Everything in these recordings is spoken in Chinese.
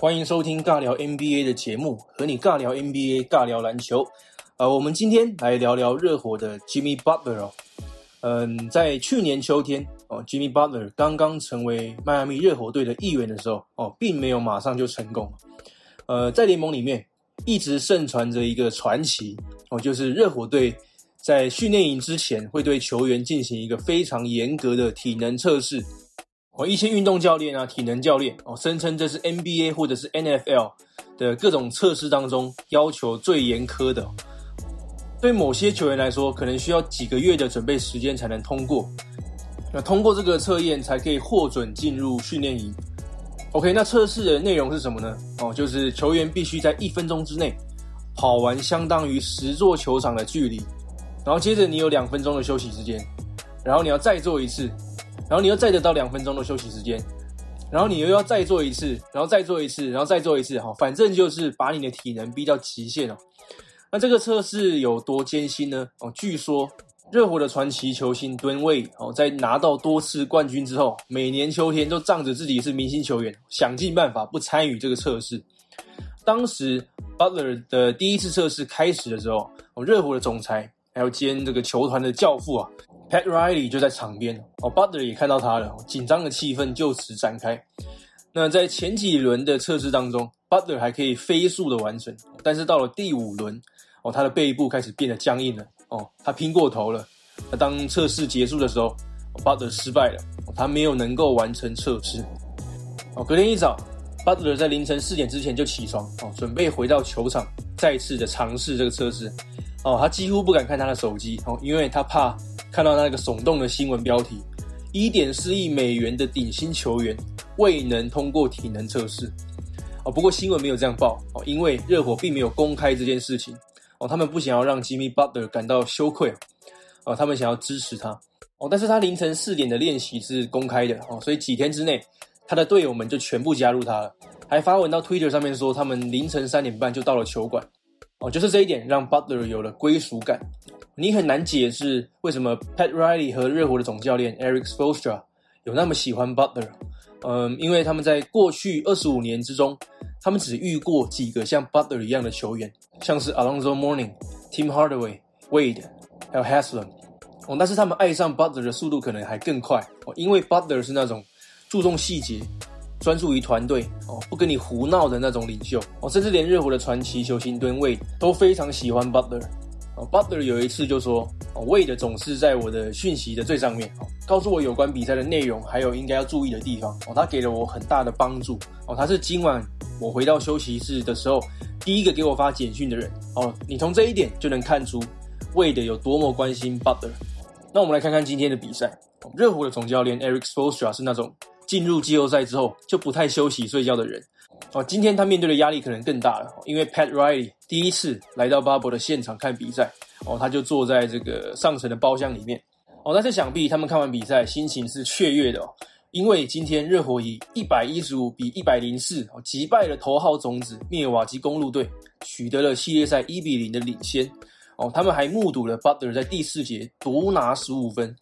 欢迎收听尬聊 NBA 的节目，和你尬聊 NBA，尬聊篮球。呃，我们今天来聊聊热火的 Jimmy Butler 哦。嗯，在去年秋天哦，Jimmy Butler 刚刚成为迈阿密热火队的一员的时候哦，并没有马上就成功。呃，在联盟里面一直盛传着一个传奇哦，就是热火队在训练营之前会对球员进行一个非常严格的体能测试。哦，一些运动教练啊，体能教练哦，声称这是 NBA 或者是 NFL 的各种测试当中要求最严苛的。对某些球员来说，可能需要几个月的准备时间才能通过。那通过这个测验才可以获准进入训练营。OK，那测试的内容是什么呢？哦，就是球员必须在一分钟之内跑完相当于十座球场的距离，然后接着你有两分钟的休息时间，然后你要再做一次。然后你又再得到两分钟的休息时间，然后你又要再做一次，然后再做一次，然后再做一次，哈，反正就是把你的体能逼到极限哦。那这个测试有多艰辛呢？哦，据说热火的传奇球星吨位哦，在拿到多次冠军之后，每年秋天都仗着自己是明星球员，想尽办法不参与这个测试。当时 Butler 的第一次测试开始的时候，哦，热火的总裁还有兼这个球团的教父啊。Pat Riley 就在场边哦，Butler 也看到他了，紧张的气氛就此展开。那在前几轮的测试当中，Butler 还可以飞速的完成，但是到了第五轮哦，他的背部开始变得僵硬了哦，他拼过头了。那当测试结束的时候，Butler 失败了，他没有能够完成测试。哦，隔天一早，Butler 在凌晨四点之前就起床哦，准备回到球场再次的尝试这个测试。哦，他几乎不敢看他的手机哦，因为他怕。看到那个耸动的新闻标题，一点四亿美元的顶薪球员未能通过体能测试。哦，不过新闻没有这样报哦，因为热火并没有公开这件事情哦，他们不想要让 Jimmy Butler 感到羞愧哦，他们想要支持他哦。但是他凌晨四点的练习是公开的哦，所以几天之内，他的队友们就全部加入他了，还发文到 Twitter 上面说他们凌晨三点半就到了球馆哦，就是这一点让 Butler 有了归属感。你很难解释为什么 Pat Riley 和热火的总教练 Eric Spoelstra 有那么喜欢 Butler，嗯，因为他们在过去二十五年之中，他们只遇过几个像 Butler 一样的球员，像是 Alonzo Mourning、Tim Hardaway、Wade，还有 Haslam，哦，但是他们爱上 Butler 的速度可能还更快。哦，因为 Butler 是那种注重细节、专注于团队哦，不跟你胡闹的那种领袖哦，甚至连热火的传奇球星吨位都非常喜欢 Butler。Butler 有一次就说：“哦，Wade 总是在我的讯息的最上面，哦，告诉我有关比赛的内容，还有应该要注意的地方。哦，他给了我很大的帮助。哦，他是今晚我回到休息室的时候第一个给我发简讯的人。哦，你从这一点就能看出 Wade 有多么关心 Butler。那我们来看看今天的比赛。热火的总教练 Eric Spoelstra 是那种进入季后赛之后就不太休息睡觉的人。”哦，今天他面对的压力可能更大了，因为 Pat Riley 第一次来到巴博的现场看比赛，哦，他就坐在这个上层的包厢里面，哦，但是想必他们看完比赛心情是雀跃的哦，因为今天热火以一百一十五比一百零四哦击败了头号种子密瓦基公路队，取得了系列赛一比零的领先，哦，他们还目睹了 Butler 在第四节独拿十五分。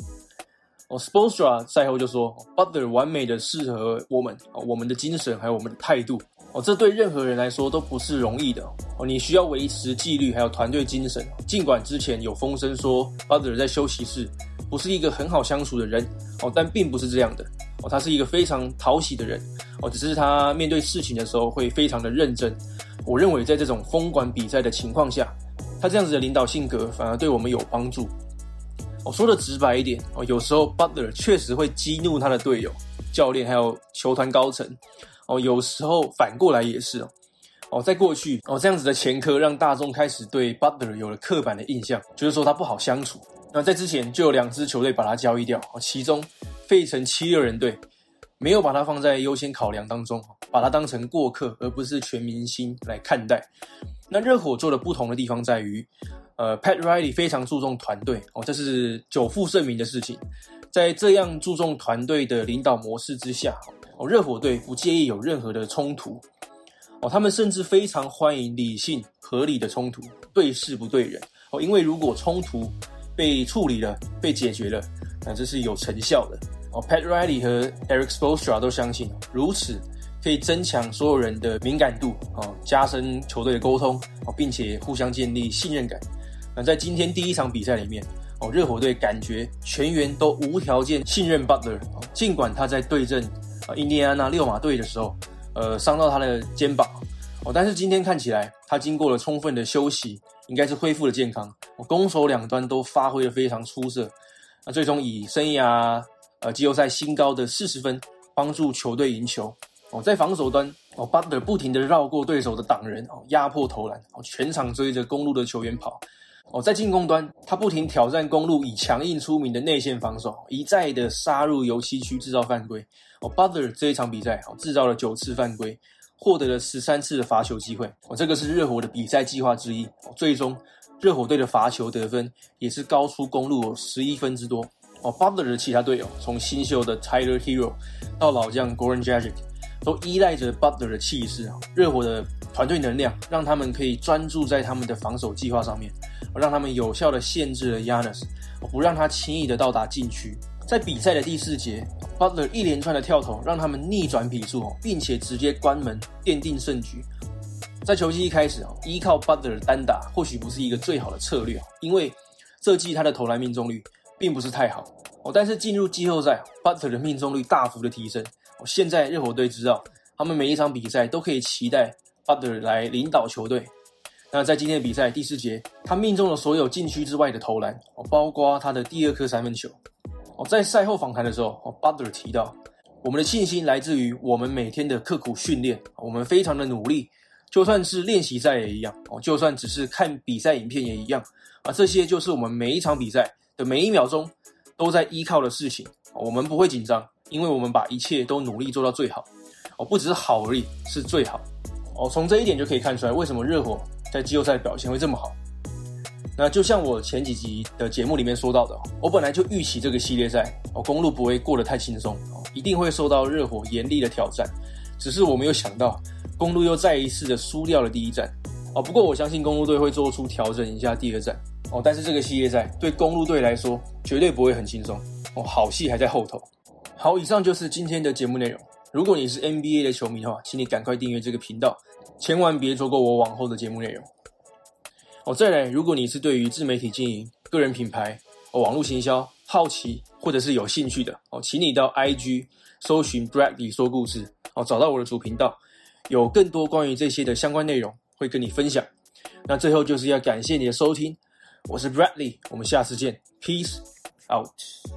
哦，Spoelstra 赛后就说，Butler 完美的适合我们，哦，我们的精神还有我们的态度，哦，这对任何人来说都不是容易的，哦，你需要维持纪律还有团队精神。尽管之前有风声说 Butler 在休息室不是一个很好相处的人，哦，但并不是这样的，哦，他是一个非常讨喜的人，哦，只是他面对事情的时候会非常的认真。我认为在这种封管比赛的情况下，他这样子的领导性格反而对我们有帮助。我说的直白一点哦，有时候 Butler 确实会激怒他的队友、教练还有球团高层哦，有时候反过来也是哦。哦，在过去哦，这样子的前科让大众开始对 Butler 有了刻板的印象，就是说他不好相处。那在之前就有两支球队把他交易掉哦，其中费城七六人队没有把他放在优先考量当中，把他当成过客而不是全明星来看待。那热火做的不同的地方在于。呃，Pat Riley 非常注重团队哦，这是久负盛名的事情。在这样注重团队的领导模式之下，哦，热火队不介意有任何的冲突哦，他们甚至非常欢迎理性合理的冲突，对事不对人哦，因为如果冲突被处理了、被解决了，那这是有成效的哦。Pat Riley 和 Eric Spoelstra 都相信，如此可以增强所有人的敏感度哦，加深球队的沟通哦，并且互相建立信任感。那在今天第一场比赛里面哦，热火队感觉全员都无条件信任 Butler，尽管他在对阵啊印第安纳六马队的时候，呃，伤到他的肩膀哦，但是今天看起来他经过了充分的休息，应该是恢复了健康。哦攻守两端都发挥的非常出色，那最终以生涯呃季后赛新高的四十分，帮助球队赢球。哦，在防守端，哦，Butler 不停的绕过对手的挡人，哦，压迫投篮，哦，全场追着公路的球员跑。哦，在进攻端，他不停挑战公路以强硬出名的内线防守，一再的杀入油漆区制造犯规。哦，Butler 这一场比赛，哦，制造了九次犯规，获得了十三次的罚球机会。哦，这个是热火的比赛计划之一。哦，最终。热火队的罚球得分也是高出公路十一分之多哦。Butler 的其他队友，从新秀的 Tyler Hero 到老将 Goran Dragic，都依赖着 Butler 的气势啊。热火的团队能量让他们可以专注在他们的防守计划上面，让他们有效的限制了 Yanis，不让他轻易的到达禁区。在比赛的第四节，Butler 一连串的跳投让他们逆转比数，并且直接关门奠定胜局。在球季一开始啊，依靠 Butler 单打或许不是一个最好的策略啊，因为这季他的投篮命中率并不是太好哦。但是进入季后赛，Butler 的命中率大幅的提升。现在热火队知道，他们每一场比赛都可以期待 Butler 来领导球队。那在今天的比赛第四节，他命中了所有禁区之外的投篮哦，包括他的第二颗三分球哦。在赛后访谈的时候，哦，Butler 提到，我们的信心来自于我们每天的刻苦训练，我们非常的努力。就算是练习赛也一样哦，就算只是看比赛影片也一样啊，这些就是我们每一场比赛的每一秒钟都在依靠的事情。我们不会紧张，因为我们把一切都努力做到最好哦，不只是好而已，是最好哦。从这一点就可以看出来，为什么热火在季后赛表现会这么好。那就像我前几集的节目里面说到的，我本来就预期这个系列赛哦，公路不会过得太轻松哦，一定会受到热火严厉的挑战，只是我没有想到。公路又再一次的输掉了第一战哦，不过我相信公路队会做出调整一下第二战哦。但是这个系列赛对公路队来说绝对不会很轻松哦，好戏还在后头。好，以上就是今天的节目内容。如果你是 NBA 的球迷的话，请你赶快订阅这个频道，千万别错过我往后的节目内容哦。再来，如果你是对于自媒体经营、个人品牌、哦网络行销好奇或者是有兴趣的哦，请你到 IG 搜寻 Bradley 说故事哦，找到我的主频道。有更多关于这些的相关内容会跟你分享。那最后就是要感谢你的收听，我是 Bradley，我们下次见，Peace out。